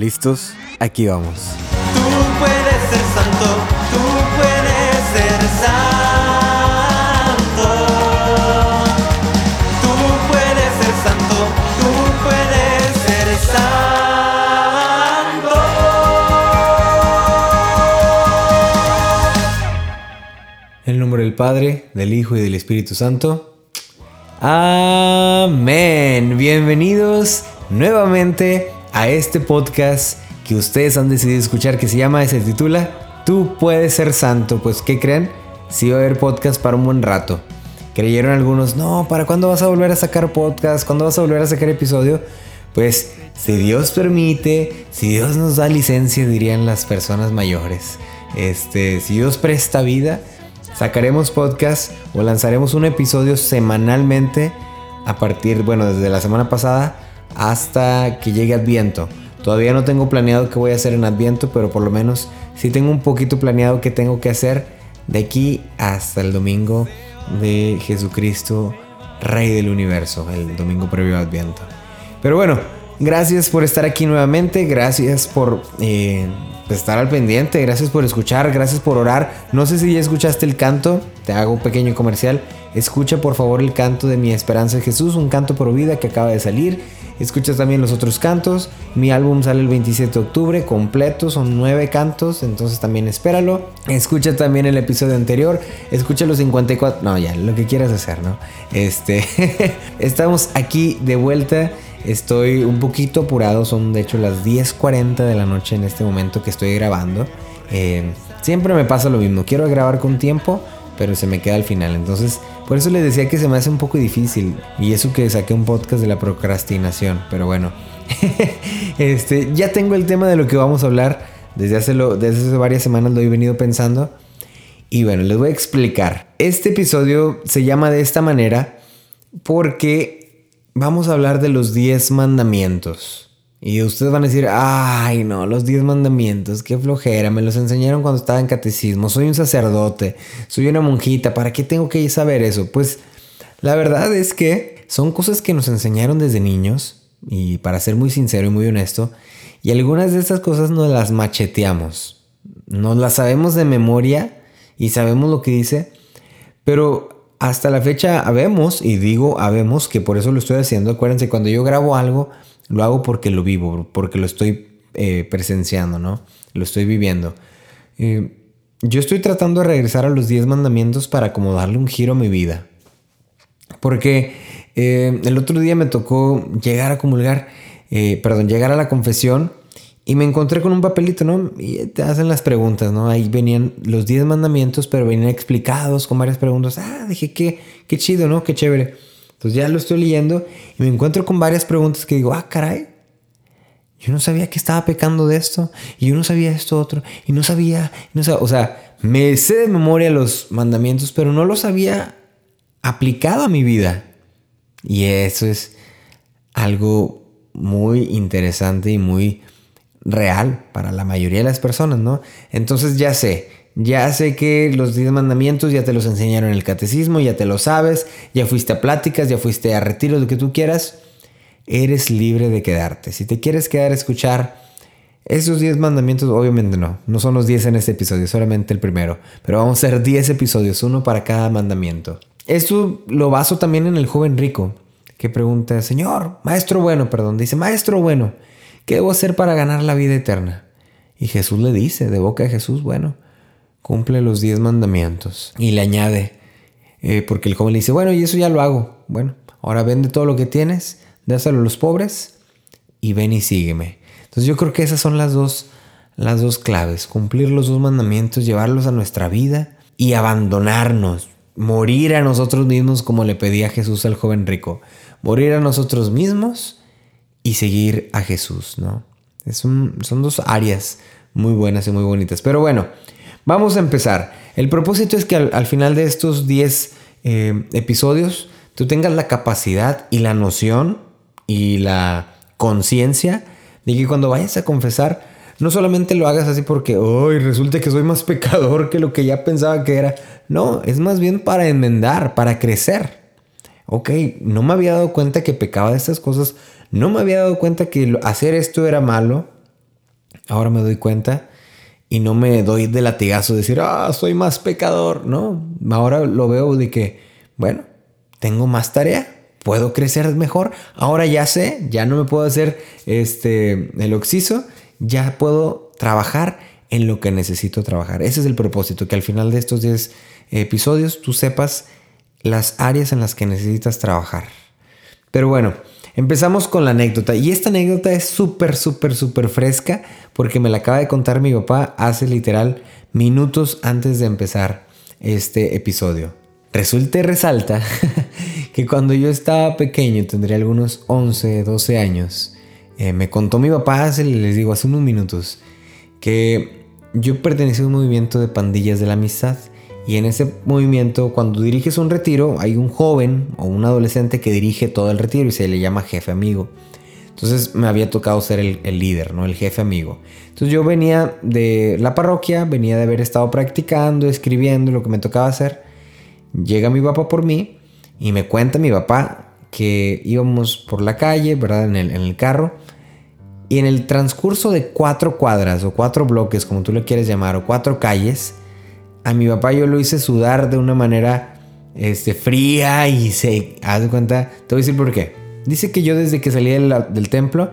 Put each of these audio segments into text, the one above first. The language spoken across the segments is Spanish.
¿Listos? Aquí vamos. Tú puedes ser santo, tú puedes ser santo. Tú puedes ser santo, tú puedes ser santo. En el nombre del Padre, del Hijo y del Espíritu Santo. Amén. Bienvenidos nuevamente a este podcast que ustedes han decidido escuchar que se llama se titula Tú puedes ser santo. Pues, ¿qué creen? Sí va a haber podcast para un buen rato. Creyeron algunos, no, ¿para cuándo vas a volver a sacar podcast? ¿Cuándo vas a volver a sacar episodio? Pues, si Dios permite, si Dios nos da licencia, dirían las personas mayores. Este, si Dios presta vida, sacaremos podcast o lanzaremos un episodio semanalmente a partir, bueno, desde la semana pasada hasta que llegue Adviento. Todavía no tengo planeado qué voy a hacer en Adviento, pero por lo menos sí tengo un poquito planeado qué tengo que hacer de aquí hasta el domingo de Jesucristo, Rey del Universo, el domingo previo a Adviento. Pero bueno, gracias por estar aquí nuevamente, gracias por eh, estar al pendiente, gracias por escuchar, gracias por orar. No sé si ya escuchaste el canto, te hago un pequeño comercial. Escucha por favor el canto de Mi Esperanza de Jesús, un canto por vida que acaba de salir. Escucha también los otros cantos. Mi álbum sale el 27 de octubre, completo, son nueve cantos, entonces también espéralo. Escucha también el episodio anterior, escucha los 54, no, ya, lo que quieras hacer, ¿no? Este, estamos aquí de vuelta. Estoy un poquito apurado, son de hecho las 10.40 de la noche en este momento que estoy grabando. Eh, siempre me pasa lo mismo, quiero grabar con tiempo, pero se me queda al final. Entonces, por eso les decía que se me hace un poco difícil. Y eso que saqué un podcast de la procrastinación. Pero bueno, este, ya tengo el tema de lo que vamos a hablar. Desde hace, lo, desde hace varias semanas lo he venido pensando. Y bueno, les voy a explicar. Este episodio se llama de esta manera porque vamos a hablar de los 10 mandamientos. Y ustedes van a decir, ay no, los 10 mandamientos, qué flojera, me los enseñaron cuando estaba en catecismo, soy un sacerdote, soy una monjita, ¿para qué tengo que saber eso? Pues la verdad es que son cosas que nos enseñaron desde niños, y para ser muy sincero y muy honesto, y algunas de estas cosas nos las macheteamos, nos las sabemos de memoria y sabemos lo que dice, pero hasta la fecha habemos, y digo habemos, que por eso lo estoy haciendo, acuérdense, cuando yo grabo algo, lo hago porque lo vivo, porque lo estoy eh, presenciando, ¿no? Lo estoy viviendo. Eh, yo estoy tratando de regresar a los 10 mandamientos para como darle un giro a mi vida. Porque eh, el otro día me tocó llegar a comulgar, perdón, llegar a la confesión y me encontré con un papelito, ¿no? Y te hacen las preguntas, ¿no? Ahí venían los 10 mandamientos, pero venían explicados con varias preguntas. Ah, dije, qué, qué chido, ¿no? Qué chévere. Entonces ya lo estoy leyendo y me encuentro con varias preguntas que digo, ah, caray, yo no sabía que estaba pecando de esto y yo no sabía esto otro y no sabía, no sabía, o sea, me sé de memoria los mandamientos, pero no los había aplicado a mi vida. Y eso es algo muy interesante y muy real para la mayoría de las personas, ¿no? Entonces ya sé, ya sé que los 10 mandamientos ya te los enseñaron en el catecismo, ya te lo sabes, ya fuiste a pláticas, ya fuiste a retiros, lo que tú quieras. Eres libre de quedarte. Si te quieres quedar a escuchar esos 10 mandamientos, obviamente no, no son los 10 en este episodio, solamente el primero. Pero vamos a hacer 10 episodios, uno para cada mandamiento. Esto lo baso también en el joven rico, que pregunta, Señor, maestro bueno, perdón, dice, maestro bueno, ¿qué debo hacer para ganar la vida eterna? Y Jesús le dice, de boca de Jesús, bueno, cumple los diez mandamientos. Y le añade, eh, porque el joven le dice, bueno, y eso ya lo hago. Bueno, ahora vende todo lo que tienes, dáselo a los pobres y ven y sígueme. Entonces yo creo que esas son las dos, las dos claves, cumplir los dos mandamientos, llevarlos a nuestra vida y abandonarnos, morir a nosotros mismos como le pedía Jesús al joven rico, morir a nosotros mismos y seguir a Jesús, ¿no? Es son dos áreas muy buenas y muy bonitas. Pero bueno, Vamos a empezar. El propósito es que al, final de estos 10 eh, episodios tú tengas la capacidad y la noción y la conciencia de que cuando vayas a confesar, no solamente lo hagas así porque, hoy resulta que soy más pecador que lo que ya pensaba que era. No, es más bien para enmendar, para crecer. Ok, no me había dado cuenta que pecaba de estas cosas, no me había dado cuenta que hacer esto era malo, ahora me doy cuenta y no me doy de latigazo de decir, ah, soy más pecador. No, ahora lo veo de que, bueno, tengo más tarea, puedo crecer mejor. Ahora ya sé, ya no me puedo hacer este, el oxiso, ya puedo trabajar en lo que necesito trabajar. Ese es el propósito, que al final de estos 10 episodios tú sepas las áreas en las que necesitas trabajar. Pero bueno, Empezamos con la anécdota y esta anécdota es súper, súper, súper fresca porque me la acaba de contar mi papá hace literal minutos antes de empezar este episodio. Resulta y resalta que cuando yo estaba pequeño, tendría algunos 11, 12 años, eh, me contó mi papá hace, les digo, hace unos minutos, que yo pertenecía a un movimiento de pandillas de la amistad y en ese movimiento, cuando diriges un retiro, hay un joven o un adolescente que dirige todo el retiro y se le llama jefe amigo. Entonces me había tocado ser el, líder, ¿no? El jefe amigo. Entonces yo venía de la parroquia, venía de haber estado practicando, escribiendo lo que me tocaba hacer. Llega mi papá por mí y me cuenta mi papá que íbamos por la calle, ¿verdad? En el, en el carro. Y en el transcurso de cuatro cuadras o cuatro bloques, como tú le quieres llamar, o cuatro calles, a mi papá yo lo hice sudar de una manera este, fría y se... Haz de cuenta, te voy a decir por qué. Dice que yo desde que salí del, templo,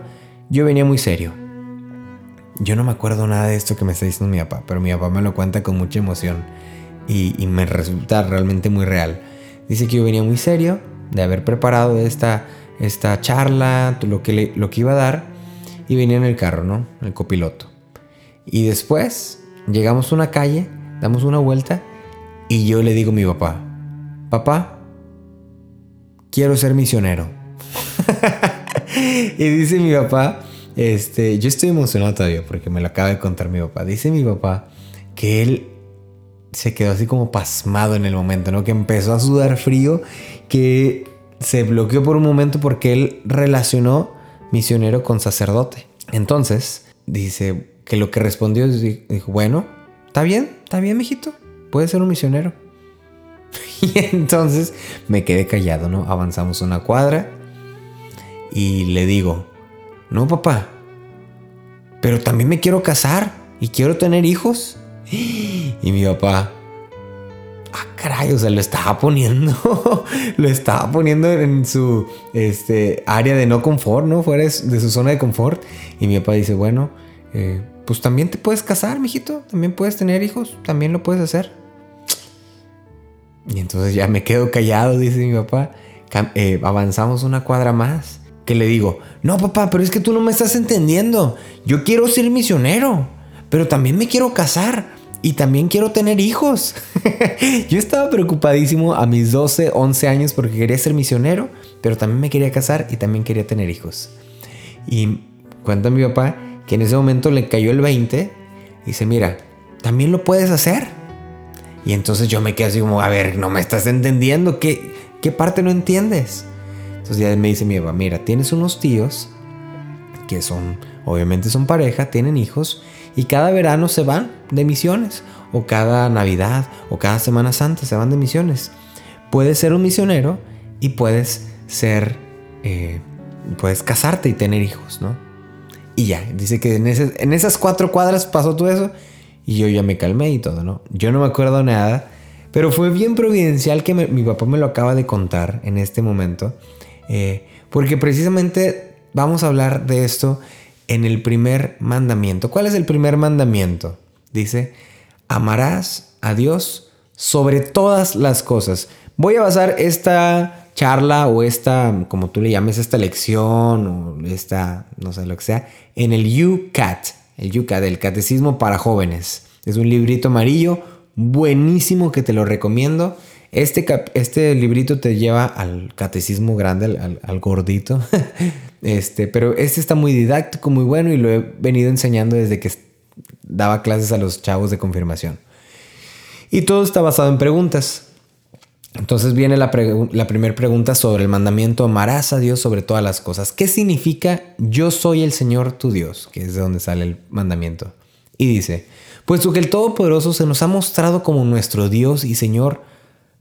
yo venía muy serio. Yo no me acuerdo nada de esto que me está diciendo mi papá, pero mi papá me lo cuenta con mucha emoción y, me resulta realmente muy real. Dice que yo venía muy serio de haber preparado esta, esta charla, lo que, lo que iba a dar, y venía en el carro, ¿no? El copiloto. Y después llegamos a una calle damos una vuelta y yo le digo a mi papá, papá, quiero ser misionero. y dice mi papá, este, yo estoy emocionado todavía porque me lo acaba de contar mi papá. Dice mi papá que él se quedó así como pasmado en el momento, ¿no? Que empezó a sudar frío, que se bloqueó por un momento porque él relacionó misionero con sacerdote. Entonces, dice que lo que respondió es, dijo, bueno, ¿Está bien? ¿Está bien, mijito? Puede ser un misionero. y entonces me quedé callado, ¿no? Avanzamos una cuadra y le digo, no, papá, pero también me quiero casar y quiero tener hijos. Y mi papá, ah, caray, o sea, lo estaba poniendo, lo estaba poniendo en su este, área de no confort, ¿no? Fuera de su zona de confort. Y mi papá dice, bueno, eh, pues también te puedes casar, mijito, también puedes tener hijos, también lo puedes hacer. Y entonces ya me quedo callado, dice mi papá. Eh, avanzamos una cuadra más. Que le digo, no papá, pero es que tú no me estás entendiendo. Yo quiero ser misionero, pero también me quiero casar y también quiero tener hijos. Yo estaba preocupadísimo a mis 12, 11 años porque quería ser misionero, pero también me quería casar y también quería tener hijos. Y cuenta mi papá que en ese momento le cayó el 20 y dice, mira, también lo puedes hacer. Y entonces yo me quedé así como, a ver, no me estás entendiendo, ¿qué, qué parte no entiendes? Entonces ya me dice mi papá, mira, tienes unos tíos que son, obviamente son pareja, tienen hijos y cada verano se van de misiones o cada Navidad o cada Semana Santa se van de misiones. Puedes ser un misionero y puedes ser, eh, puedes casarte y tener hijos, ¿no? Y ya, dice que en, esas cuatro cuadras pasó todo eso y yo ya me calmé y todo, ¿no? Yo no me acuerdo nada, pero fue bien providencial que mi papá me lo acaba de contar en este momento, eh, porque precisamente vamos a hablar de esto en el primer mandamiento. ¿Cuál es el primer mandamiento? Dice, amarás a Dios sobre todas las cosas. Voy a basar esta charla o esta, como tú le llames, esta lección o esta, no sé lo que sea, en el UCAT, el UCAT, el Catecismo para Jóvenes. Es un librito amarillo buenísimo que te lo recomiendo. Este, este librito te lleva al catecismo grande, al, gordito. este, pero este está muy didáctico, muy bueno y lo he venido enseñando desde que daba clases a los chavos de confirmación. Y todo está basado en preguntas. Entonces viene la, primera pregunta sobre el mandamiento, amarás a Dios sobre todas las cosas. ¿Qué significa yo soy el Señor tu Dios? Que es de donde sale el mandamiento. Y dice, puesto que el Todopoderoso se nos ha mostrado como nuestro Dios y Señor,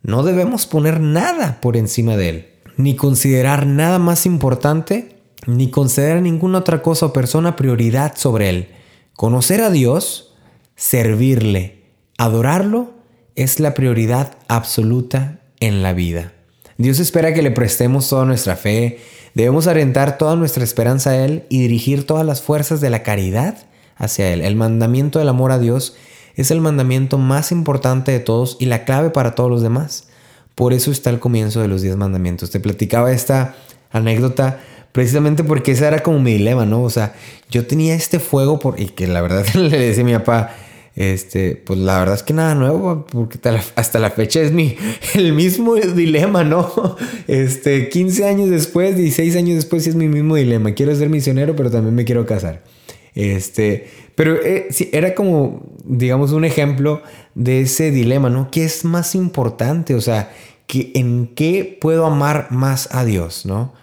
no debemos poner nada por encima de Él, ni considerar nada más importante, ni conceder ninguna otra cosa o persona prioridad sobre Él. Conocer a Dios, servirle, adorarlo, es la prioridad absoluta en la vida. Dios espera que le prestemos toda nuestra fe, debemos orientar toda nuestra esperanza a Él y dirigir todas las fuerzas de la caridad hacia Él. El mandamiento del amor a Dios es el mandamiento más importante de todos y la clave para todos los demás. Por eso está el comienzo de los diez mandamientos. Te platicaba esta anécdota precisamente porque ese era como mi dilema, ¿no? O sea, yo tenía este fuego por, y que la verdad le decía a mi papá, este, pues la verdad es que nada nuevo, porque hasta la fecha es mi, el mismo dilema, ¿no? Este, 15 años después, 16 años después, sí es mi mismo dilema. Quiero ser misionero, pero también me quiero casar. Este, pero eh, sí, era como, digamos, un ejemplo de ese dilema, ¿no? ¿Qué es más importante? O sea, que ¿en qué puedo amar más a Dios, ¿no?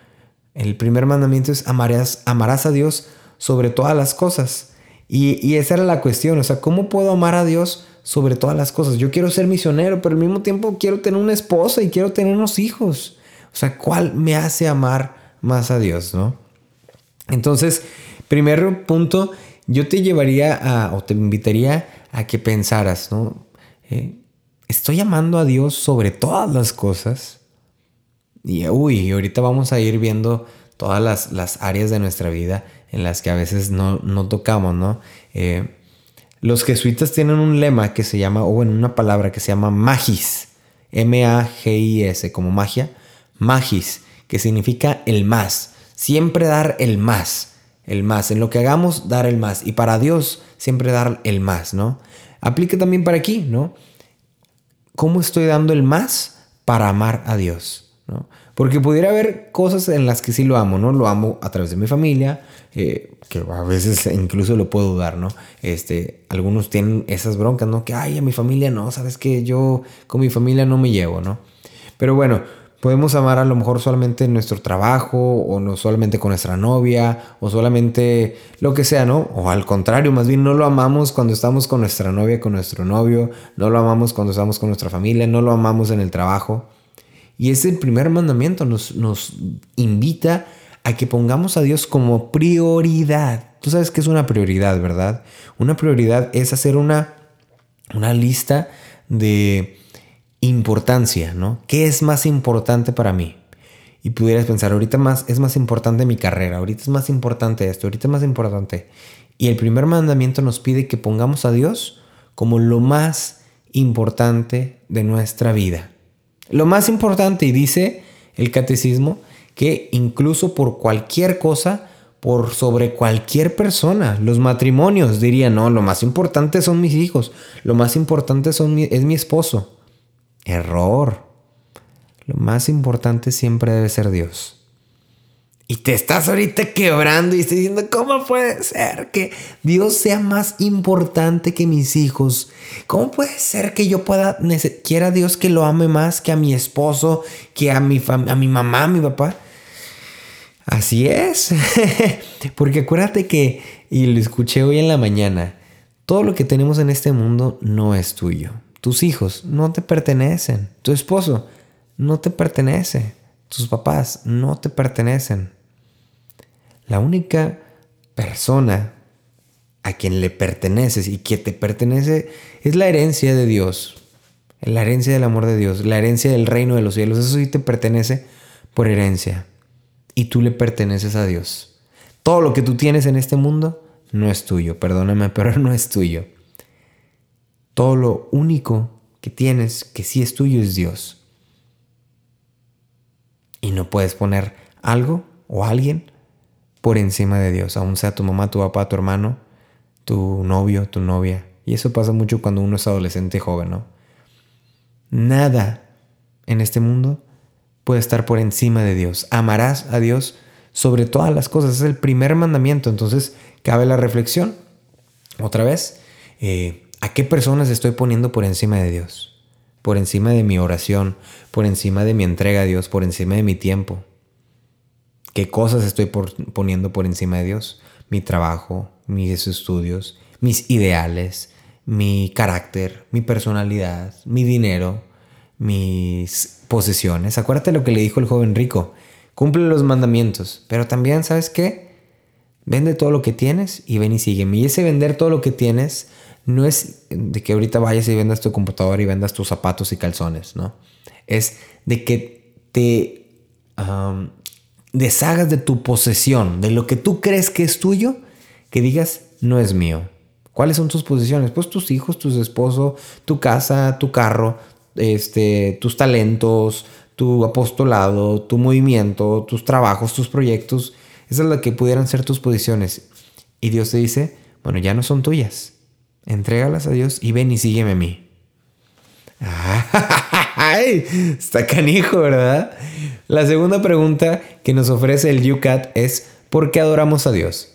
El primer mandamiento es amarás, amarás a Dios sobre todas las cosas. Y, esa era la cuestión, o sea, ¿cómo puedo amar a Dios sobre todas las cosas? Yo quiero ser misionero, pero al mismo tiempo quiero tener una esposa y quiero tener unos hijos. O sea, ¿cuál me hace amar más a Dios, no? Entonces, primer punto, yo te llevaría a, o te invitaría a que pensaras, ¿no? Eh, ¿Estoy amando a Dios sobre todas las cosas? Y uy, ahorita vamos a ir viendo todas las, áreas de nuestra vida en las que a veces no, no tocamos, ¿no? Eh, los jesuitas tienen un lema que se llama, o bueno, una palabra que se llama magis, M-A-G-I-S, como magia, magis, que significa el más, siempre dar el más, el más, en lo que hagamos, dar el más, y para Dios, siempre dar el más, ¿no? Aplica también para aquí, ¿no? ¿Cómo estoy dando el más para amar a Dios? Porque pudiera haber cosas en las que sí lo amo, ¿no? Lo amo a través de mi familia, que a veces incluso lo puedo dudar, ¿no? Este, algunos tienen esas broncas, ¿no? Que, ay, a mi familia no, sabes que yo con mi familia no me llevo, ¿no? Pero bueno, podemos amar a lo mejor solamente en nuestro trabajo, o no solamente con nuestra novia, o solamente lo que sea, ¿no? O al contrario, más bien no lo amamos cuando estamos con nuestra novia, con nuestro novio, no lo amamos cuando estamos con nuestra familia, no lo amamos en el trabajo. Y ese primer mandamiento nos, nos invita a que pongamos a Dios como prioridad. Tú sabes que es una prioridad, ¿verdad? Una prioridad es hacer una, una lista de importancia, ¿no? ¿Qué es más importante para mí? Y pudieras pensar, ahorita más es más importante mi carrera, ahorita es más importante esto, ahorita es más importante. Y el primer mandamiento nos pide que pongamos a Dios como lo más importante de nuestra vida. Lo más importante, y dice el catecismo, que incluso por cualquier cosa, por sobre cualquier persona, los matrimonios dirían, no, lo más importante son mis hijos, lo más importante son es mi esposo. Error. Lo más importante siempre debe ser Dios. Y te estás ahorita quebrando y estás diciendo, ¿cómo puede ser que Dios sea más importante que mis hijos? ¿Cómo puede ser que yo pueda, quiera Dios que lo ame más que a mi esposo, que a mi, a mi mamá, a mi papá? Así es. Porque acuérdate que, y lo escuché hoy en la mañana, todo lo que tenemos en este mundo no es tuyo. Tus hijos no te pertenecen. Tu esposo no te pertenece. Tus papás no te pertenecen. La única persona a quien le perteneces y que te pertenece es la herencia de Dios. La herencia del amor de Dios, la herencia del reino de los cielos. Eso sí te pertenece por herencia. Y tú le perteneces a Dios. Todo lo que tú tienes en este mundo no es tuyo. Perdóname, pero no es tuyo. Todo lo único que tienes que sí es tuyo es Dios. Y no puedes poner algo o alguien por encima de Dios, aun sea tu mamá, tu papá, tu hermano, tu novio, tu novia. Y eso pasa mucho cuando uno es adolescente joven, ¿no? Nada en este mundo puede estar por encima de Dios. Amarás a Dios sobre todas las cosas. Es el primer mandamiento. Entonces, cabe la reflexión. Otra vez, eh, ¿a qué personas estoy poniendo por encima de Dios? por encima de mi oración, por encima de mi entrega a Dios, por encima de mi tiempo. ¿Qué cosas estoy poniendo por encima de Dios? Mi trabajo, mis estudios, mis ideales, mi carácter, mi personalidad, mi dinero, mis posesiones. Acuérdate lo que le dijo el joven rico. Cumple los mandamientos, pero también, ¿sabes qué? Vende todo lo que tienes y ven y sígueme. Y ese vender todo lo que tienes no es de que ahorita vayas y vendas tu computadora y vendas tus zapatos y calzones, ¿no? Es de que te deshagas de tu posesión, de lo que tú crees que es tuyo, que digas, no es mío. ¿Cuáles son tus posesiones? Pues tus hijos, tu esposo, tu casa, tu carro, este, tus talentos, tu apostolado, tu movimiento, tus trabajos, tus proyectos. Esa es la que pudieran ser tus posiciones. Y Dios te dice, bueno, ya no son tuyas. Entrégalas a Dios y ven y sígueme a mí. ¡Ay! Está canijo, ¿verdad? La segunda pregunta que nos ofrece el UCAT es ¿por qué adoramos a Dios?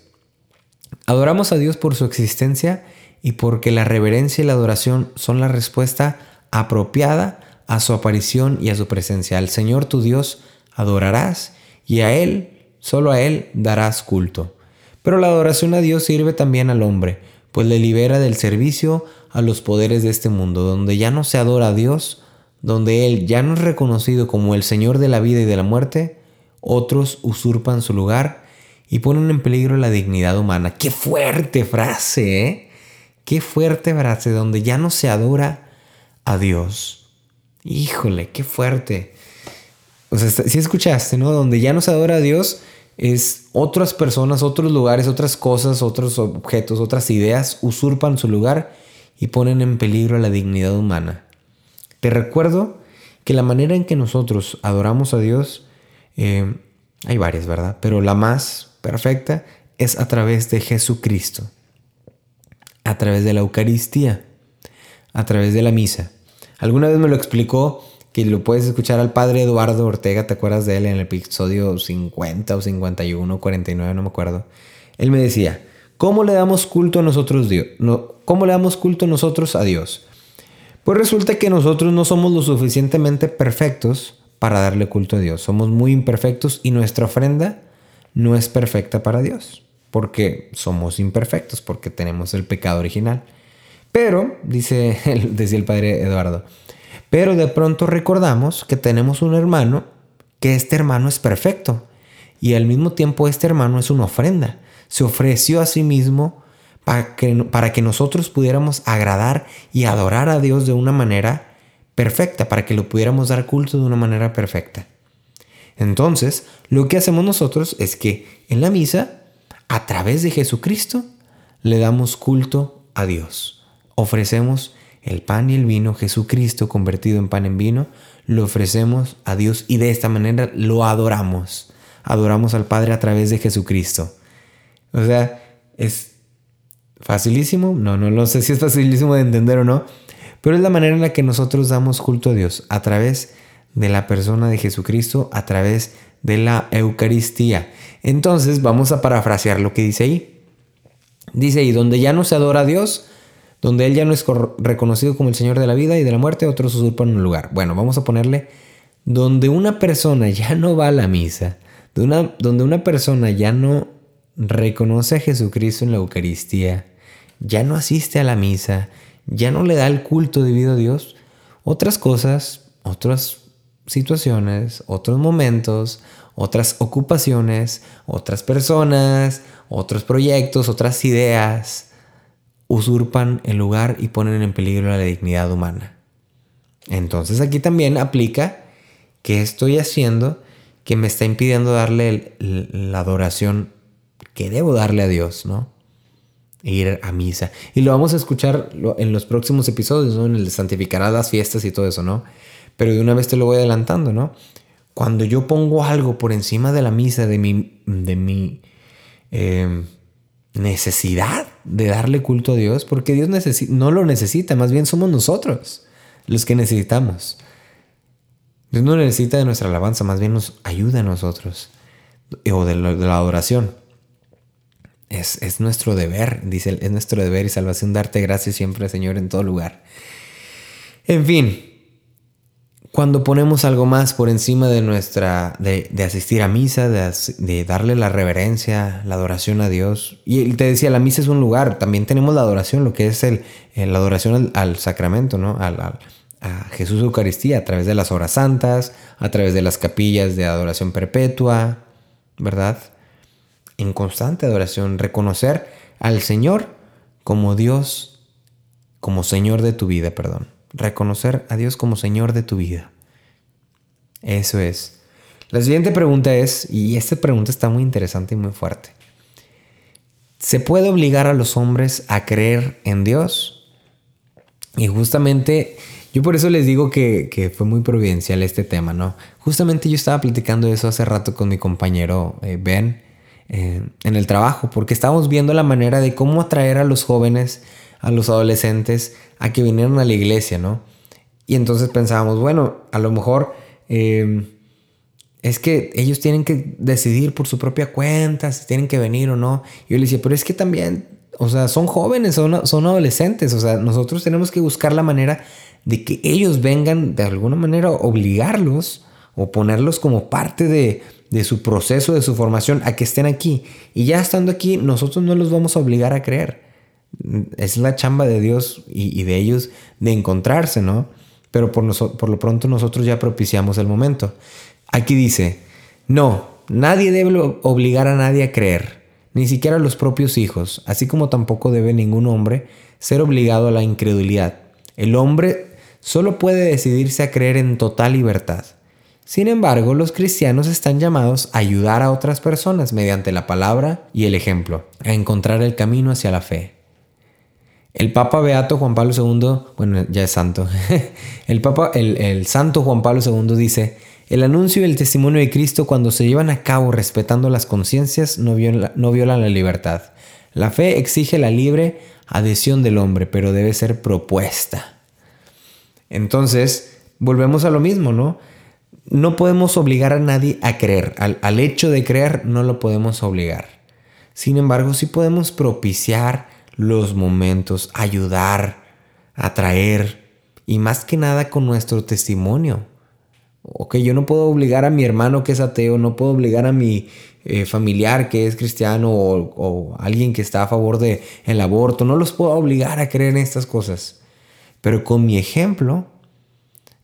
Adoramos a Dios por su existencia y porque la reverencia y la adoración son la respuesta apropiada a su aparición y a su presencia. Al Señor tu Dios adorarás y a Él, solo a Él darás culto. Pero la adoración a Dios sirve también al hombre, pues le libera del servicio a los poderes de este mundo, donde ya no se adora a Dios, donde Él ya no es reconocido como el Señor de la vida y de la muerte, otros usurpan su lugar y ponen en peligro la dignidad humana. Qué fuerte frase, ¿eh? Qué fuerte frase, donde ya no se adora a Dios. Híjole, qué fuerte. O sea, si escuchaste, ¿no? Donde ya no se adora a Dios es otras personas, otros lugares, otras cosas, otros objetos, otras ideas usurpan su lugar y ponen en peligro la dignidad humana. Te recuerdo que la manera en que nosotros adoramos a Dios, eh, hay varias, ¿verdad? Pero la más perfecta es a través de Jesucristo, a través de la Eucaristía, a través de la misa. Alguna vez me lo explicó que lo puedes escuchar al padre Eduardo Ortega, ¿te acuerdas de él en el episodio 50 o 51, 49, no me acuerdo? Él me decía, ¿cómo le damos culto a nosotros Dios? ¿Cómo le damos culto nosotros a Dios? Pues resulta que nosotros no somos lo suficientemente perfectos para darle culto a Dios. Somos muy imperfectos y nuestra ofrenda no es perfecta para Dios. Porque somos imperfectos, porque tenemos el pecado original. Pero, dice decía el padre Eduardo, pero de pronto recordamos que tenemos un hermano, que este hermano es perfecto. Y al mismo tiempo este hermano es una ofrenda. Se ofreció a sí mismo para que, para que nosotros pudiéramos agradar y adorar a Dios de una manera perfecta, para que lo pudiéramos dar culto de una manera perfecta. Entonces, lo que hacemos nosotros es que en la misa, a través de Jesucristo, le damos culto a Dios. Ofrecemos el pan y el vino, Jesucristo convertido en pan en vino, lo ofrecemos a Dios y de esta manera lo adoramos. Adoramos al Padre a través de Jesucristo. O sea, es facilísimo. No, no, no sé si es facilísimo de entender o no. Pero es la manera en la que nosotros damos culto a Dios. A través de la persona de Jesucristo, a través de la Eucaristía. Entonces vamos a parafrasear lo que dice ahí. Dice ahí, donde ya no se adora a Dios, donde Él ya no es reconocido como el Señor de la vida y de la muerte, otros usurpan un lugar. Bueno, vamos a ponerle, donde una persona ya no va a la misa, donde una persona ya no reconoce a Jesucristo en la Eucaristía, ya no asiste a la misa, ya no le da el culto debido a Dios, otras cosas, otras situaciones, otros momentos, otras ocupaciones, otras personas, otros proyectos, otras ideas, usurpan el lugar y ponen en peligro la dignidad humana. Entonces aquí también aplica que estoy haciendo que me está impidiendo darle la adoración que debo darle a Dios, ¿no? Ir a misa. Y lo vamos a escuchar en los próximos episodios, ¿no? En el de santificará las fiestas y todo eso, ¿no? Pero de una vez te lo voy adelantando, ¿no? Cuando yo pongo algo por encima de la misa, de mi, de mi eh, necesidad de darle culto a Dios, porque Dios no lo necesita, más bien somos nosotros los que necesitamos. Dios no necesita de nuestra alabanza, más bien nos ayuda a nosotros, o de la, adoración. Es, es, nuestro deber, dice, es nuestro deber y salvación darte gracias siempre, Señor, en todo lugar. En fin, cuando ponemos algo más por encima de nuestra, de, asistir a misa, de, darle la reverencia, la adoración a Dios. Y te decía, la misa es un lugar, también tenemos la adoración, lo que es el, la adoración al, sacramento, ¿no? A Jesús Eucaristía, a través de las horas santas, a través de las capillas de adoración perpetua, ¿verdad? en constante adoración, reconocer al Señor como Dios, como Señor de tu vida, perdón. Reconocer a Dios como Señor de tu vida. Eso es. La siguiente pregunta es, y esta pregunta está muy interesante y muy fuerte. ¿Se puede obligar a los hombres a creer en Dios? Y justamente, yo por eso les digo que, fue muy providencial este tema, ¿no? Justamente yo estaba platicando eso hace rato con mi compañero eh, Ben eh, en el trabajo, porque estábamos viendo la manera de cómo atraer a los jóvenes, a los adolescentes, a que vinieran a la iglesia, ¿no? Y entonces pensábamos, bueno, a lo mejor... Eh, es que ellos tienen que decidir por su propia cuenta si tienen que venir o no. Yo le decía, pero es que también, o sea, son jóvenes, son, son adolescentes, o sea, nosotros tenemos que buscar la manera de que ellos vengan de alguna manera obligarlos o ponerlos como parte de, de su proceso, de su formación, a que estén aquí. Y ya estando aquí, nosotros no los vamos a obligar a creer. Es la chamba de Dios y, de ellos de encontrarse, ¿no? Pero por, por lo pronto nosotros ya propiciamos el momento. Aquí dice, no, nadie debe obligar a nadie a creer, ni siquiera a los propios hijos, así como tampoco debe ningún hombre ser obligado a la incredulidad. El hombre solo puede decidirse a creer en total libertad. Sin embargo, los cristianos están llamados a ayudar a otras personas mediante la palabra y el ejemplo, a encontrar el camino hacia la fe. El Papa Beato Juan Pablo II, bueno, ya es santo, el Papa, el, el Santo Juan Pablo II dice, el anuncio y el testimonio de Cristo cuando se llevan a cabo respetando las conciencias no, violan la libertad. La fe exige la libre adhesión del hombre, pero debe ser propuesta. Entonces, volvemos a lo mismo, ¿no? No podemos obligar a nadie a creer. Al, al hecho de creer no lo podemos obligar. Sin embargo, sí podemos propiciar los momentos, ayudar, atraer y más que nada con nuestro testimonio. Ok, yo no puedo obligar a mi hermano que es ateo, no puedo obligar a mi eh, familiar que es cristiano o, alguien que está a favor del el aborto, no los puedo obligar a creer en estas cosas. Pero con mi ejemplo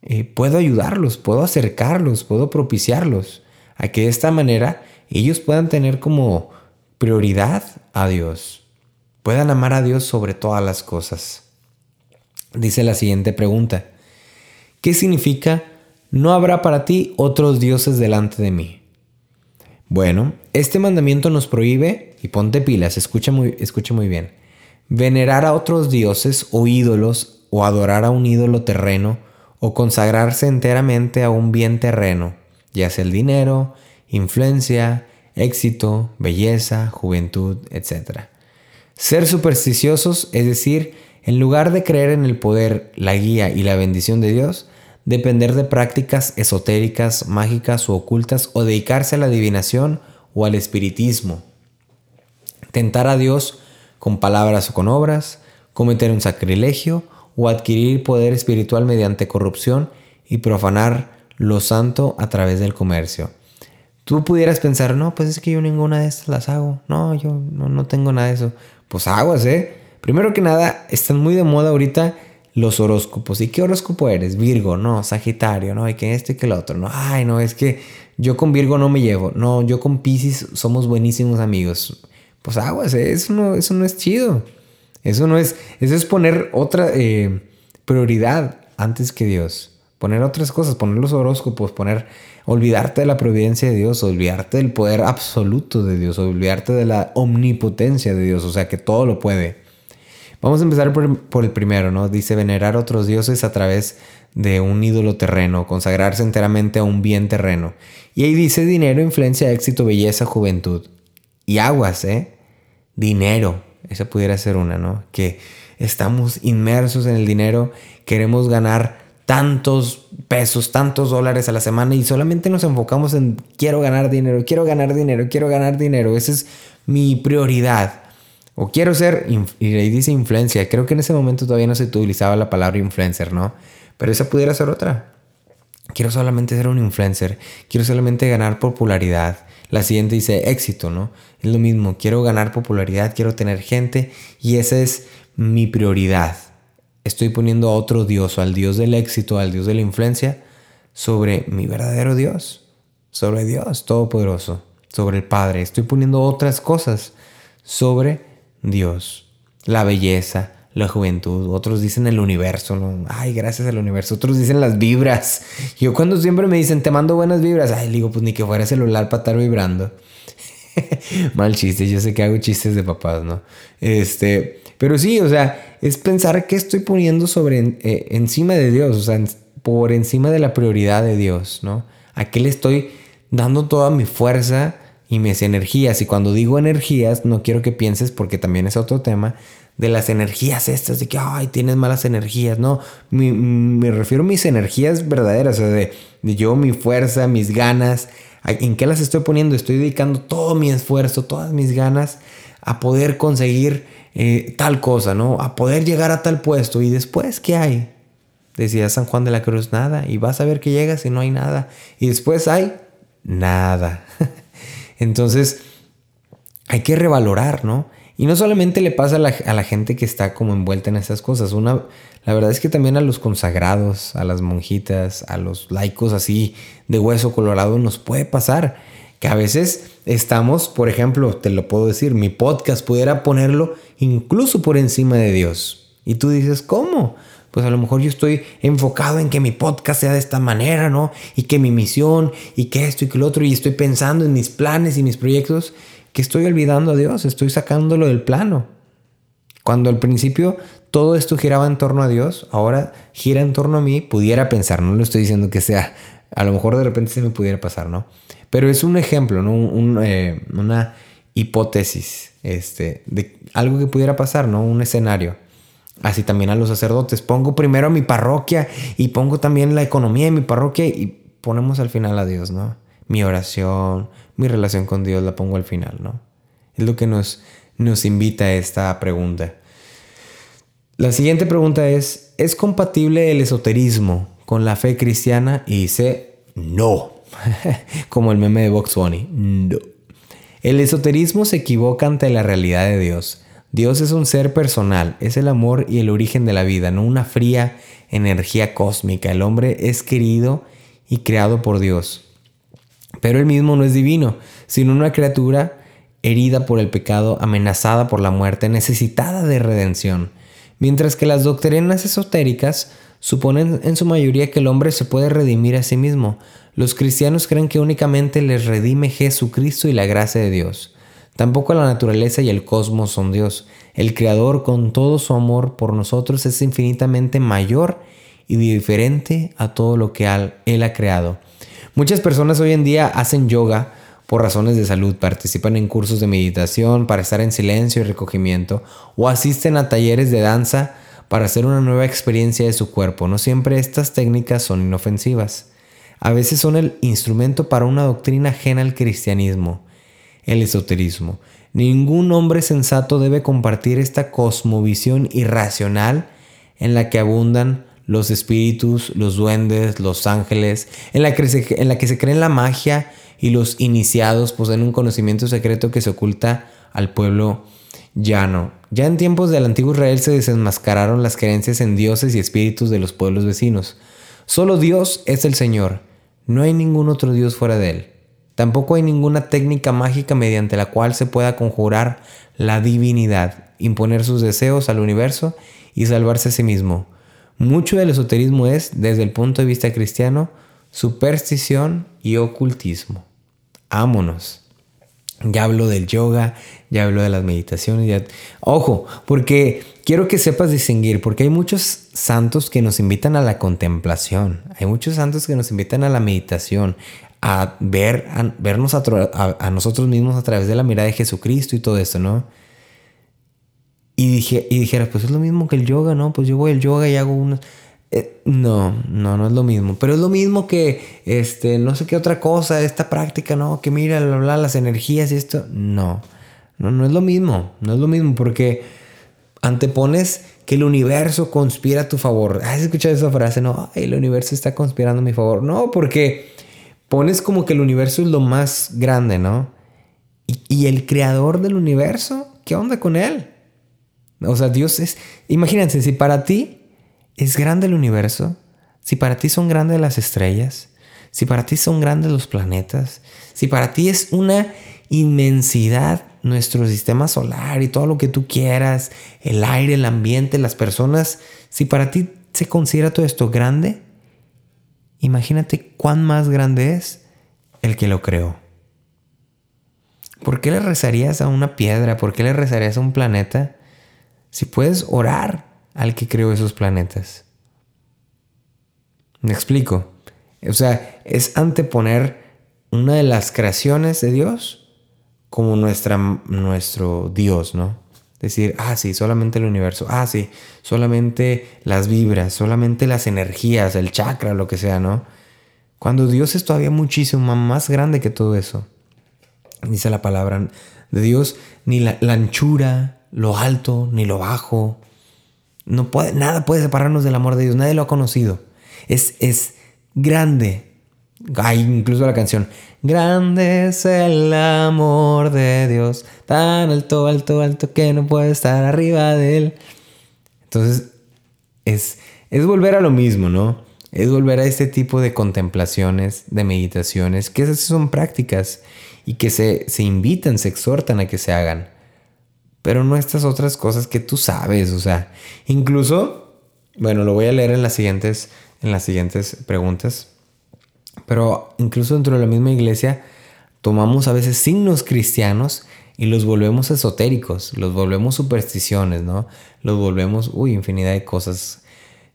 eh, puedo ayudarlos, puedo acercarlos, puedo propiciarlos a que de esta manera ellos puedan tener como prioridad a Dios, puedan amar a Dios sobre todas las cosas. Dice la siguiente pregunta, ¿qué significa no habrá para ti otros dioses delante de mí. Bueno, este mandamiento nos prohíbe, y ponte pilas, escucha muy, muy bien, venerar a otros dioses o ídolos o adorar a un ídolo terreno o consagrarse enteramente a un bien terreno, ya sea el dinero, influencia, éxito, belleza, juventud, etc. Ser supersticiosos, es decir, en lugar de creer en el poder, la guía y la bendición de Dios, depender de prácticas esotéricas, mágicas o ocultas o dedicarse a la adivinación o al espiritismo. Tentar a Dios con palabras o con obras, cometer un sacrilegio o adquirir poder espiritual mediante corrupción y profanar lo santo a través del comercio. Tú pudieras pensar, no, pues es que yo ninguna de estas las hago. No, yo no, no tengo nada de eso. Pues aguas, ¿eh? Primero que nada, están muy de moda ahorita los horóscopos. ¿Y qué horóscopo eres? Virgo, no, Sagitario, no, y que este y que el otro, no, ay, no, es que yo con Virgo no me llevo, no, yo con Pisces somos buenísimos amigos. Pues aguas, ¿eh? eso no, eso no es chido. Eso no es, eso es poner otra eh, prioridad antes que Dios. Poner otras cosas, poner los horóscopos, poner, olvidarte de la providencia de Dios, olvidarte del poder absoluto de Dios, olvidarte de la omnipotencia de Dios, o sea que todo lo puede. Vamos a empezar por, el primero, ¿no? Dice venerar otros dioses a través de un ídolo terreno, consagrarse enteramente a un bien terreno. Y ahí dice dinero, influencia, éxito, belleza, juventud. Y aguas, ¿eh? Dinero. Esa pudiera ser una, ¿no? Que estamos inmersos en el dinero, queremos ganar tantos pesos, tantos dólares a la semana y solamente nos enfocamos en quiero ganar dinero, quiero ganar dinero, quiero ganar dinero. Esa es mi prioridad. O quiero ser, y ahí dice influencia. Creo que en ese momento todavía no se utilizaba la palabra influencer, ¿no? Pero esa pudiera ser otra. Quiero solamente ser un influencer. Quiero solamente ganar popularidad. La siguiente dice éxito, ¿no? Es lo mismo. Quiero ganar popularidad, quiero tener gente. Y esa es mi prioridad. Estoy poniendo a otro Dios, al Dios del éxito, al Dios de la influencia, sobre mi verdadero Dios. Sobre Dios Todopoderoso sobre el Padre, estoy poniendo otras cosas sobre Dios. La belleza, la juventud, otros dicen el universo, ¿no? Ay, gracias al universo, otros dicen las vibras. Yo cuando siempre me dicen, te mando buenas vibras, ay, digo, pues ni que fuera celular para estar vibrando. Mal chiste, yo sé que hago chistes de papás, ¿no? Este, pero sí, o sea, es pensar qué estoy poniendo sobre eh, encima de Dios, o sea, por encima de la prioridad de Dios, ¿no? ¿A qué le estoy dando toda mi fuerza y mis energías? Y cuando digo energías, no quiero que pienses, porque también es otro tema, de las energías estas, de que, ay, tienes malas energías, no, me refiero a mis energías verdaderas, o sea, de, de yo, mi fuerza, mis ganas, ¿En qué las estoy poniendo? Estoy dedicando todo mi esfuerzo, todas mis ganas a poder conseguir eh, tal cosa, ¿no? A poder llegar a tal puesto. Y después, ¿qué hay? Decía San Juan de la Cruz, nada. Y vas a ver que llegas y no hay nada. Y después hay nada. Entonces, hay que revalorar, ¿no? Y no solamente le pasa a la, gente que está como envuelta en esas cosas. Una, la verdad es que también a los consagrados, a las monjitas, a los laicos así de hueso colorado nos puede pasar. Que a veces estamos, por ejemplo, te lo puedo decir, mi podcast pudiera ponerlo incluso por encima de Dios. Y tú dices, ¿cómo? Pues a lo mejor yo estoy enfocado en que mi podcast sea de esta manera, ¿no? Y que mi misión, y que esto y que lo otro, y estoy pensando en mis planes y mis proyectos que estoy olvidando a Dios, estoy sacándolo del plano. Cuando al principio todo esto giraba en torno a Dios, ahora gira en torno a mí, pudiera pensar, no lo estoy diciendo que sea, a lo mejor de repente se me pudiera pasar, ¿no? Pero es un ejemplo, ¿no? Eh, una hipótesis este, de algo que pudiera pasar, ¿no? Un escenario. Así también a los sacerdotes. Pongo primero a mi parroquia y pongo también la economía de mi parroquia y ponemos al final a Dios, ¿no? Mi oración, mi relación con Dios la pongo al final, ¿no? Es lo que nos, nos invita a esta pregunta. La siguiente pregunta es, ¿es compatible el esoterismo con la fe cristiana? Y dice, no. Como el meme de Vox Bunny, no. El esoterismo se equivoca ante la realidad de Dios. Dios es un ser personal, es el amor y el origen de la vida, no una fría energía cósmica. El hombre es querido y creado por Dios. Pero él mismo no es divino, sino una criatura herida por el pecado, amenazada por la muerte, necesitada de redención. Mientras que las doctrinas esotéricas suponen en su mayoría que el hombre se puede redimir a sí mismo. Los cristianos creen que únicamente les redime Jesucristo y la gracia de Dios. Tampoco la naturaleza y el cosmos son Dios. El Creador con todo su amor por nosotros es infinitamente mayor y diferente a todo lo que Él ha creado. Muchas personas hoy en día hacen yoga por razones de salud, participan en cursos de meditación para estar en silencio y recogimiento o asisten a talleres de danza para hacer una nueva experiencia de su cuerpo. No siempre estas técnicas son inofensivas. A veces son el instrumento para una doctrina ajena al cristianismo, el esoterismo. Ningún hombre sensato debe compartir esta cosmovisión irracional en la que abundan los espíritus, los duendes, los ángeles, en la que se, la cree en la magia y los iniciados poseen un conocimiento secreto que se oculta al pueblo llano. Ya en tiempos del antiguo Israel se desenmascararon las creencias en dioses y espíritus de los pueblos vecinos. Solo Dios es el Señor, no hay ningún otro Dios fuera de él. Tampoco hay ninguna técnica mágica mediante la cual se pueda conjurar la divinidad, imponer sus deseos al universo y salvarse a sí mismo. Mucho del esoterismo es, desde el punto de vista cristiano, superstición y ocultismo. Ámonos. Ya hablo del yoga, ya hablo de las meditaciones. Ojo, porque quiero que sepas distinguir, porque hay muchos santos que nos invitan a la contemplación, hay muchos santos que nos invitan a la meditación, a ver, a vernos a, nosotros mismos a través de la mirada de Jesucristo y todo eso, ¿no? Y, dije, y dijera, pues es lo mismo que el yoga, ¿no? Pues yo voy al yoga y hago unos... Eh, no, no, no es lo mismo. Pero es lo mismo que, este, no sé qué otra cosa, esta práctica, ¿no? Que mira, las energías y esto. No, no, no es lo mismo. No es lo mismo porque antepones que el universo conspira a tu favor. ¿Has escuchado esa frase? No, el universo está conspirando a mi favor. No, porque pones como que el universo es lo más grande, ¿no? Y, y el creador del universo, ¿qué onda con él? O sea, Dios es... Imagínense, si para ti es grande el universo, si para ti son grandes las estrellas, si para ti son grandes los planetas, si para ti es una inmensidad nuestro sistema solar y todo lo que tú quieras, el aire, el ambiente, las personas, si para ti se considera todo esto grande, imagínate cuán más grande es el que lo creó. ¿Por qué le rezarías a una piedra? ¿Por qué le rezarías a un planeta? Si puedes orar al que creó esos planetas. Me explico. O sea, es anteponer una de las creaciones de Dios como nuestra, nuestro Dios, ¿no? Decir, ah, sí, solamente el universo, ah, sí, solamente las vibras, solamente las energías, el chakra, lo que sea, ¿no? Cuando Dios es todavía muchísimo más grande que todo eso. Dice la palabra de Dios, ni la, anchura, lo alto, ni lo bajo. No puede, nada puede separarnos del amor de Dios, nadie lo ha conocido. Es, es grande. Hay incluso la canción, grande es el amor de Dios, tan alto, alto, alto que no puede estar arriba de él. Entonces, es, es volver a lo mismo, ¿no? Es volver a este tipo de contemplaciones, de meditaciones, que esas son prácticas y que se, se invitan, se exhortan a que se hagan. Pero no estas otras cosas que tú sabes, o sea, incluso, bueno, lo voy a leer en las siguientes, en las siguientes preguntas, pero incluso dentro de la misma iglesia tomamos a veces signos cristianos y los volvemos esotéricos, los volvemos supersticiones, ¿no? Los volvemos, uy, infinidad de cosas.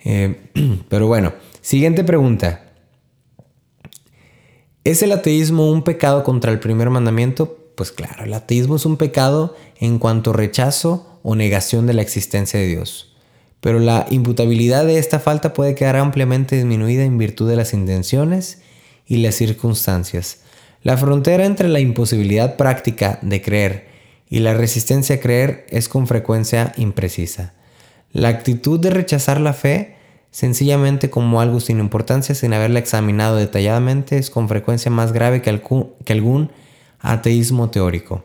Eh, pero bueno, siguiente pregunta. ¿Es el ateísmo un pecado contra el primer mandamiento? Pues claro, el ateísmo es un pecado en cuanto rechazo o negación de la existencia de Dios. Pero la imputabilidad de esta falta puede quedar ampliamente disminuida en virtud de las intenciones y las circunstancias. La frontera entre la imposibilidad práctica de creer y la resistencia a creer es con frecuencia imprecisa. La actitud de rechazar la fe sencillamente como algo sin importancia sin haberla examinado detalladamente es con frecuencia más grave que, algún, ateísmo teórico.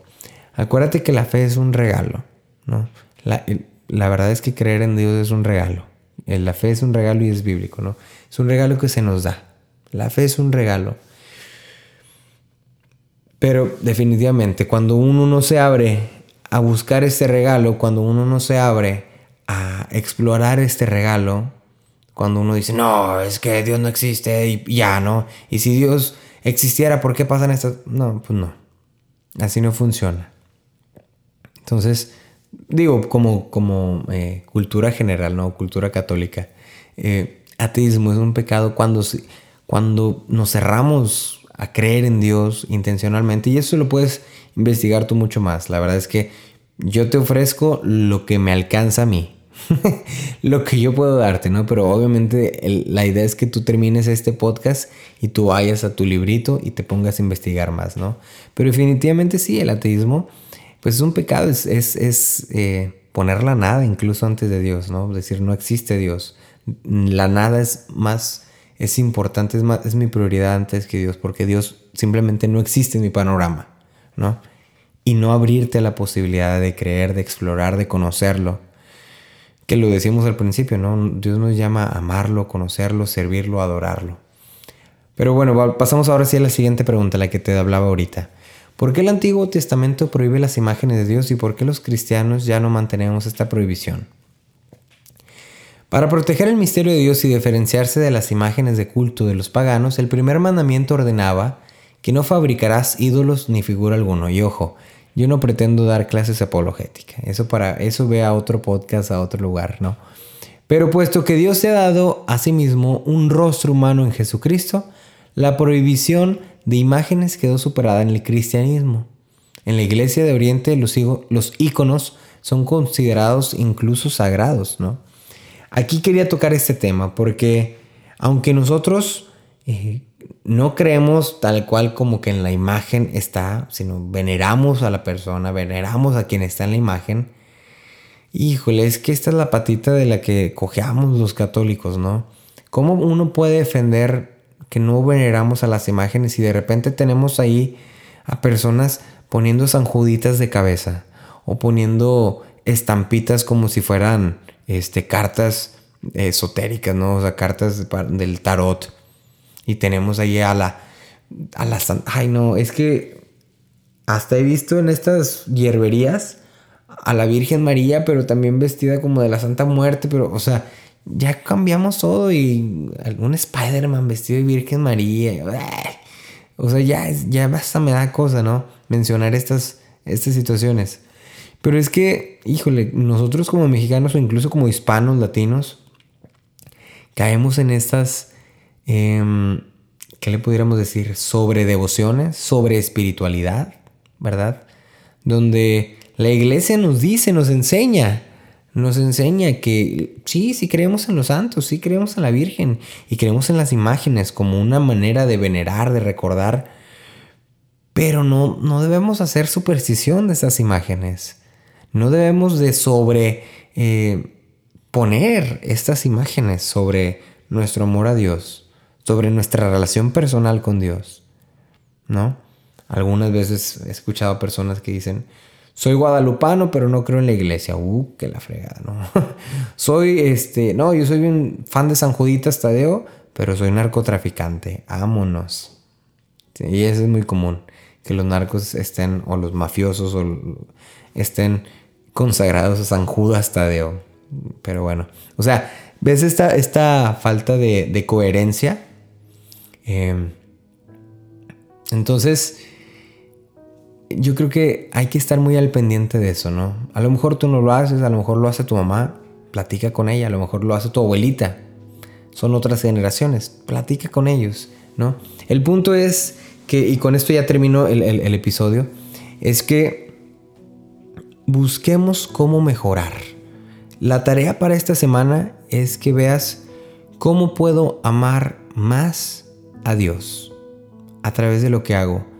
Acuérdate que la fe es un regalo, ¿no? La, la, verdad es que creer en Dios es un regalo. La fe es un regalo y es bíblico, ¿no? Es un regalo que se nos da. La fe es un regalo. Pero definitivamente, cuando uno no se abre a buscar este regalo, cuando uno no se abre a explorar este regalo, cuando uno dice, no, es que Dios no existe y ya, ¿no? Y si Dios existiera, ¿por qué pasan estas? No, pues no. Así no funciona. Entonces, digo, como, como eh, cultura general, ¿no? Cultura católica. Eh, ateísmo es un pecado cuando, cuando nos cerramos a creer en Dios intencionalmente. Y eso lo puedes investigar tú mucho más. La verdad es que yo te ofrezco lo que me alcanza a mí. lo que yo puedo darte, ¿no? Pero obviamente la idea es que tú termines este podcast y tú vayas a tu librito y te pongas a investigar más, ¿no? Pero definitivamente sí, el ateísmo, pues es un pecado, es, es, eh, poner la nada incluso antes de Dios, ¿no? Decir, no existe Dios. La nada es más, es importante, es, es mi prioridad antes que Dios, porque Dios simplemente no existe en mi panorama, ¿no? Y no abrirte a la posibilidad de creer, de explorar, de conocerlo que lo decimos al principio, ¿no? Dios nos llama a amarlo, conocerlo, servirlo, adorarlo. Pero bueno, pasamos ahora sí a la siguiente pregunta, la que te hablaba ahorita. ¿Por qué el Antiguo Testamento prohíbe las imágenes de Dios y por qué los cristianos ya no mantenemos esta prohibición? Para proteger el misterio de Dios y diferenciarse de las imágenes de culto de los paganos, el primer mandamiento ordenaba que no fabricarás ídolos ni figura alguno. Y ojo, yo no pretendo dar clases apologéticas. Eso para eso ve a otro podcast, a otro lugar, ¿no? Pero puesto que Dios se ha dado a sí mismo un rostro humano en Jesucristo, la prohibición de imágenes quedó superada en el cristianismo. En la iglesia de Oriente los, los íconos son considerados incluso sagrados, ¿no? Aquí quería tocar este tema porque aunque nosotros eh, no creemos tal cual como que en la imagen está, sino veneramos a la persona, veneramos a quien está en la imagen. Híjole, es que esta es la patita de la que cojeamos los católicos, ¿no? ¿Cómo uno puede defender que no veneramos a las imágenes y de repente tenemos ahí a personas poniendo sanjuditas de cabeza o poniendo estampitas como si fueran este, cartas esotéricas, ¿no? O sea, cartas del tarot Y tenemos ahí a la... A la Ay, no, es que hasta he visto en estas hierberías a la Virgen María, pero también vestida como de la Santa Muerte, pero, o sea, ya cambiamos todo y algún Spider-Man vestido de Virgen María. O sea, ya, ya hasta me da cosa, ¿no? Mencionar estas, estas situaciones. Pero es que, híjole, nosotros como mexicanos o incluso como hispanos, latinos, caemos en estas, eh, ¿qué le pudiéramos decir? Sobre devociones, sobre espiritualidad, ¿verdad? Donde la iglesia nos dice, nos enseña, nos enseña que sí, sí creemos en los santos, sí creemos en la Virgen y creemos en las imágenes como una manera de venerar, de recordar, pero no, no debemos hacer superstición de esas imágenes. No debemos de sobre eh, poner estas imágenes sobre nuestro amor a Dios, sobre nuestra relación personal con Dios, ¿no? Algunas veces he escuchado a personas que dicen, soy guadalupano, pero no creo en la iglesia. Uh, que la fregada, ¿no? soy, este, no, yo soy un fan de San Juditas Tadeo, pero soy narcotraficante. Ámonos. y eso es muy común, que los narcos estén, o los mafiosos, o estén consagrados a San Judas Tadeo. Pero bueno, o sea, ¿ves esta, esta falta de, coherencia? Em, entonces, yo creo que hay que estar muy al pendiente de eso, ¿no? A lo mejor tú no lo haces, a lo mejor lo hace tu mamá, platica con ella, a lo mejor lo hace tu abuelita. Son otras generaciones, platica con ellos, ¿no? El punto es que, y con esto ya termino el, el episodio, es que busquemos cómo mejorar. La tarea para esta semana es que veas cómo puedo amar más a Dios a través de lo que hago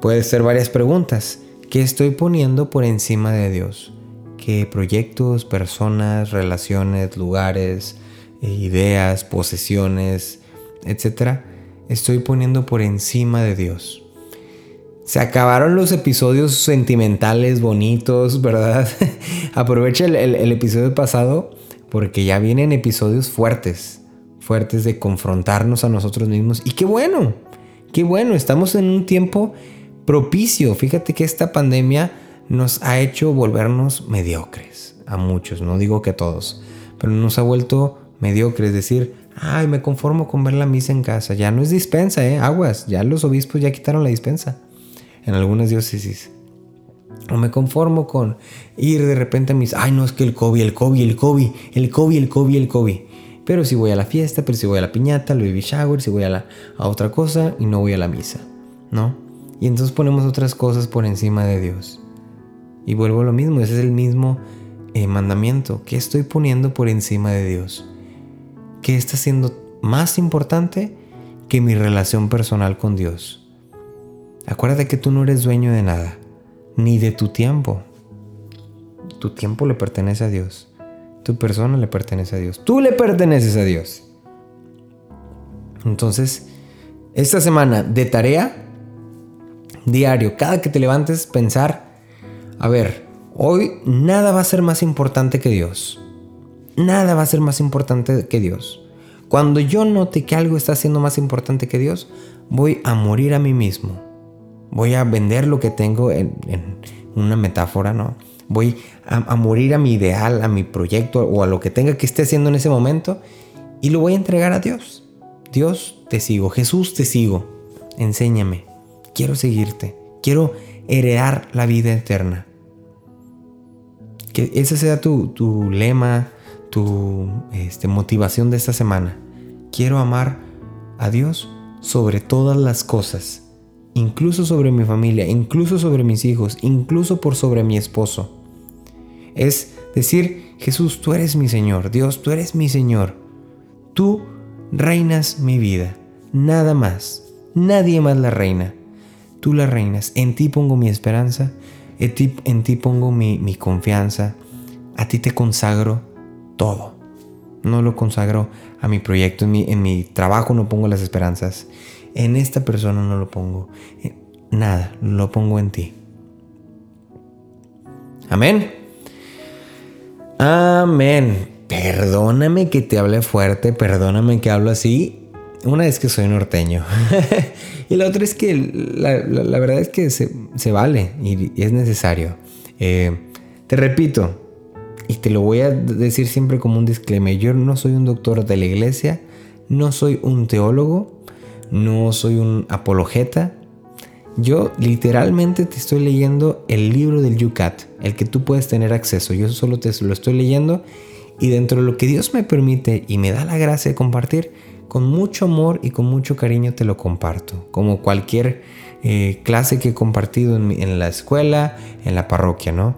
Puede ser varias preguntas. ¿Qué estoy poniendo por encima de Dios? ¿Qué proyectos, personas, relaciones, lugares, eh, ideas, posesiones, etcétera, estoy poniendo por encima de Dios? Se acabaron los episodios sentimentales, bonitos, ¿verdad? Aprovecha el, el episodio pasado porque ya vienen episodios fuertes, fuertes de confrontarnos a nosotros mismos. Y qué bueno, qué bueno, estamos en un tiempo propicio. Fíjate que esta pandemia nos ha hecho volvernos mediocres. A muchos, no digo que a todos, pero nos ha vuelto mediocres. Es decir, ay, me conformo con ver la misa en casa. Ya no es dispensa, ¿eh? Aguas. Ya los obispos ya quitaron la dispensa. En algunas diócesis. O me conformo con ir de repente a mis... Ay, no, es que el COVID, el COVID, el COVID, el COVID, el COVID, el COVID. Pero si voy a la fiesta, pero si voy a la piñata, al baby shower, si voy a, la, a otra cosa y no voy a la misa. ¿No? Y entonces ponemos otras cosas por encima de Dios. Y vuelvo a lo mismo, ese es el mismo eh, mandamiento. ¿Qué estoy poniendo por encima de Dios? ¿Qué está siendo más importante que mi relación personal con Dios? Acuérdate que tú no eres dueño de nada, ni de tu tiempo. Tu tiempo le pertenece a Dios. Tu persona le pertenece a Dios. Tú le perteneces a Dios. Entonces, esta semana de tarea, diario, cada que te levantes, pensar, a ver, hoy nada va a ser más importante que Dios. Nada va a ser más importante que Dios. Cuando yo note que algo está siendo más importante que Dios, voy a morir a mí mismo. Voy a vender lo que tengo en, una metáfora, ¿no? Voy a, morir a mi ideal, a mi proyecto o a lo que tenga que esté haciendo en ese momento y lo voy a entregar a Dios. Dios, te sigo. Jesús, te sigo. Enséñame quiero seguirte, quiero heredar la vida eterna. Que ese sea tu, lema, tu este, motivación de esta semana. Quiero amar a Dios sobre todas las cosas, incluso sobre mi familia, incluso sobre mis hijos, incluso por sobre mi esposo. Es decir, Jesús, tú eres mi Señor, Dios, tú eres mi Señor. Tú reinas mi vida, nada más, nadie más la reina. Tú la reinas. En ti pongo mi esperanza. En ti, pongo mi, confianza. A ti te consagro todo. No lo consagro a mi proyecto. En mi, en mi trabajo no pongo las esperanzas. En esta persona no lo pongo. Eh, nada, lo pongo en ti. Amén. Amén. Perdóname que te hable fuerte, perdóname que hablo así. una es que soy norteño. y la otra es que la, verdad es que se, vale y, es necesario. Eh, te repito, y te lo voy a decir siempre como un disclaimer, yo no soy un doctor de la iglesia, no soy un teólogo, no soy un apologeta. Yo literalmente te estoy leyendo el libro del Yucat, el que tú puedes tener acceso. Yo solo te lo estoy leyendo y dentro de lo que Dios me permite y me da la gracia de compartir, con mucho amor y con mucho cariño te lo comparto. Como cualquier eh, clase que he compartido en, en la escuela, en la parroquia, ¿no?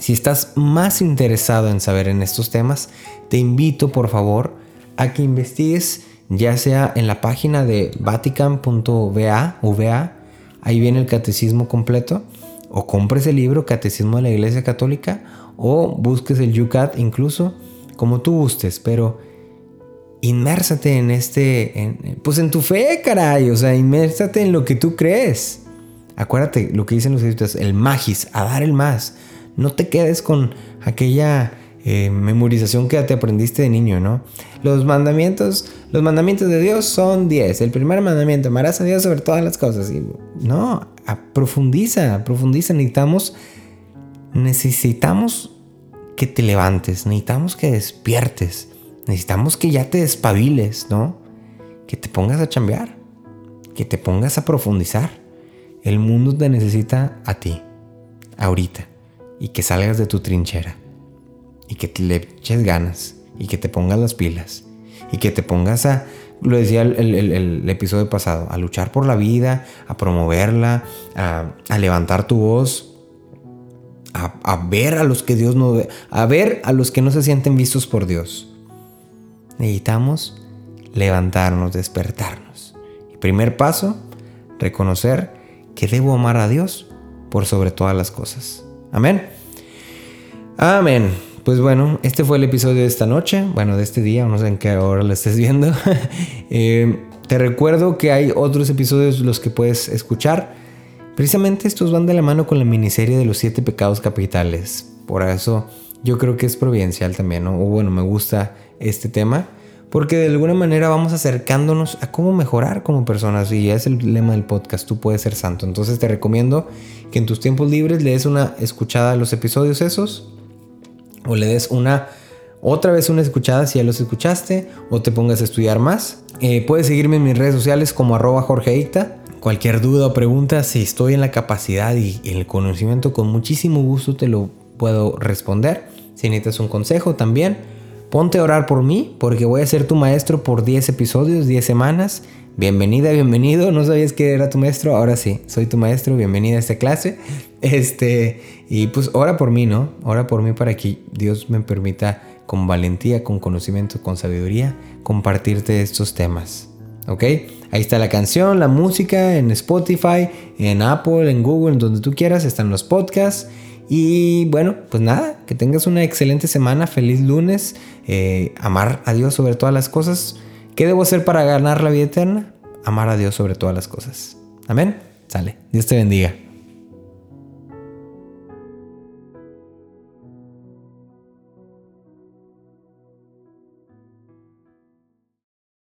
Si estás más interesado en saber en estos temas, te invito por favor a que investigues ya sea en la página de vatican.va, ahí viene el catecismo completo, o compres el libro Catecismo de la Iglesia Católica, o busques el Yucat incluso, como tú gustes, pero inmérsate en este, pues en tu fe, caray, o sea, inmérsate en lo que tú crees. Acuérdate lo que dicen los escritos, el magis, a dar el más. No te quedes con aquella eh, memorización que te aprendiste de niño, ¿no? Los mandamientos, los mandamientos de Dios son 10. El primer mandamiento, amarás a Dios sobre todas las cosas. Y, no, profundiza, profundiza. Necesitamos, necesitamos que te levantes, necesitamos que despiertes, necesitamos que ya te despabiles, ¿no? Que te pongas a chambear, que te pongas a profundizar. El mundo te necesita a ti, ahorita, y que salgas de tu trinchera y que te le eches ganas y que te pongas las pilas y que te pongas a, lo decía el, episodio pasado, a luchar por la vida, a promoverla, a, levantar tu voz, a, ver a los que Dios no ve, a ver a los que no se sienten vistos por Dios. Necesitamos levantarnos, despertarnos. Primer paso, reconocer que debo amar a Dios por sobre todas las cosas. Amén. Amén. Pues bueno, este fue el episodio de esta noche, bueno, de este día, no sé en qué hora lo estés viendo. Eh, te recuerdo que hay otros episodios los que puedes escuchar. Precisamente estos van de la mano con la miniserie de los siete pecados capitales. Por eso yo creo que es providencial también. O bueno, me gusta este tema. Porque de alguna manera vamos acercándonos a cómo mejorar como personas. Y es el lema del podcast, tú puedes ser santo. Entonces te recomiendo que en tus tiempos libres le des una escuchada a los episodios esos o le des una otra vez una escuchada si ya los escuchaste o te pongas a estudiar más. Eh, puedes seguirme en mis redes sociales como arroba jorgeita. Cualquier duda o pregunta, si estoy en la capacidad y el conocimiento, con muchísimo gusto te lo puedo responder. Si necesitas un consejo también, ponte a orar por mí porque voy a ser tu maestro por 10 episodios, 10 semanas. Bienvenida, bienvenido. No sabías que era tu maestro, ahora sí, soy tu maestro. Bienvenida a esta clase. Este, y pues ora por mí, ¿no? Ora por mí para que Dios me permita con valentía, con conocimiento, con sabiduría, compartirte estos temas. ¿Ok? Ahí está la canción, la música en Spotify, en Apple, en Google, en donde tú quieras, están los podcasts. Y bueno, pues nada, que tengas una excelente semana, feliz lunes, eh, amar a Dios sobre todas las cosas. ¿Qué debo hacer para ganar la vida eterna? Amar a Dios sobre todas las cosas. Amén. Sale. Dios te bendiga.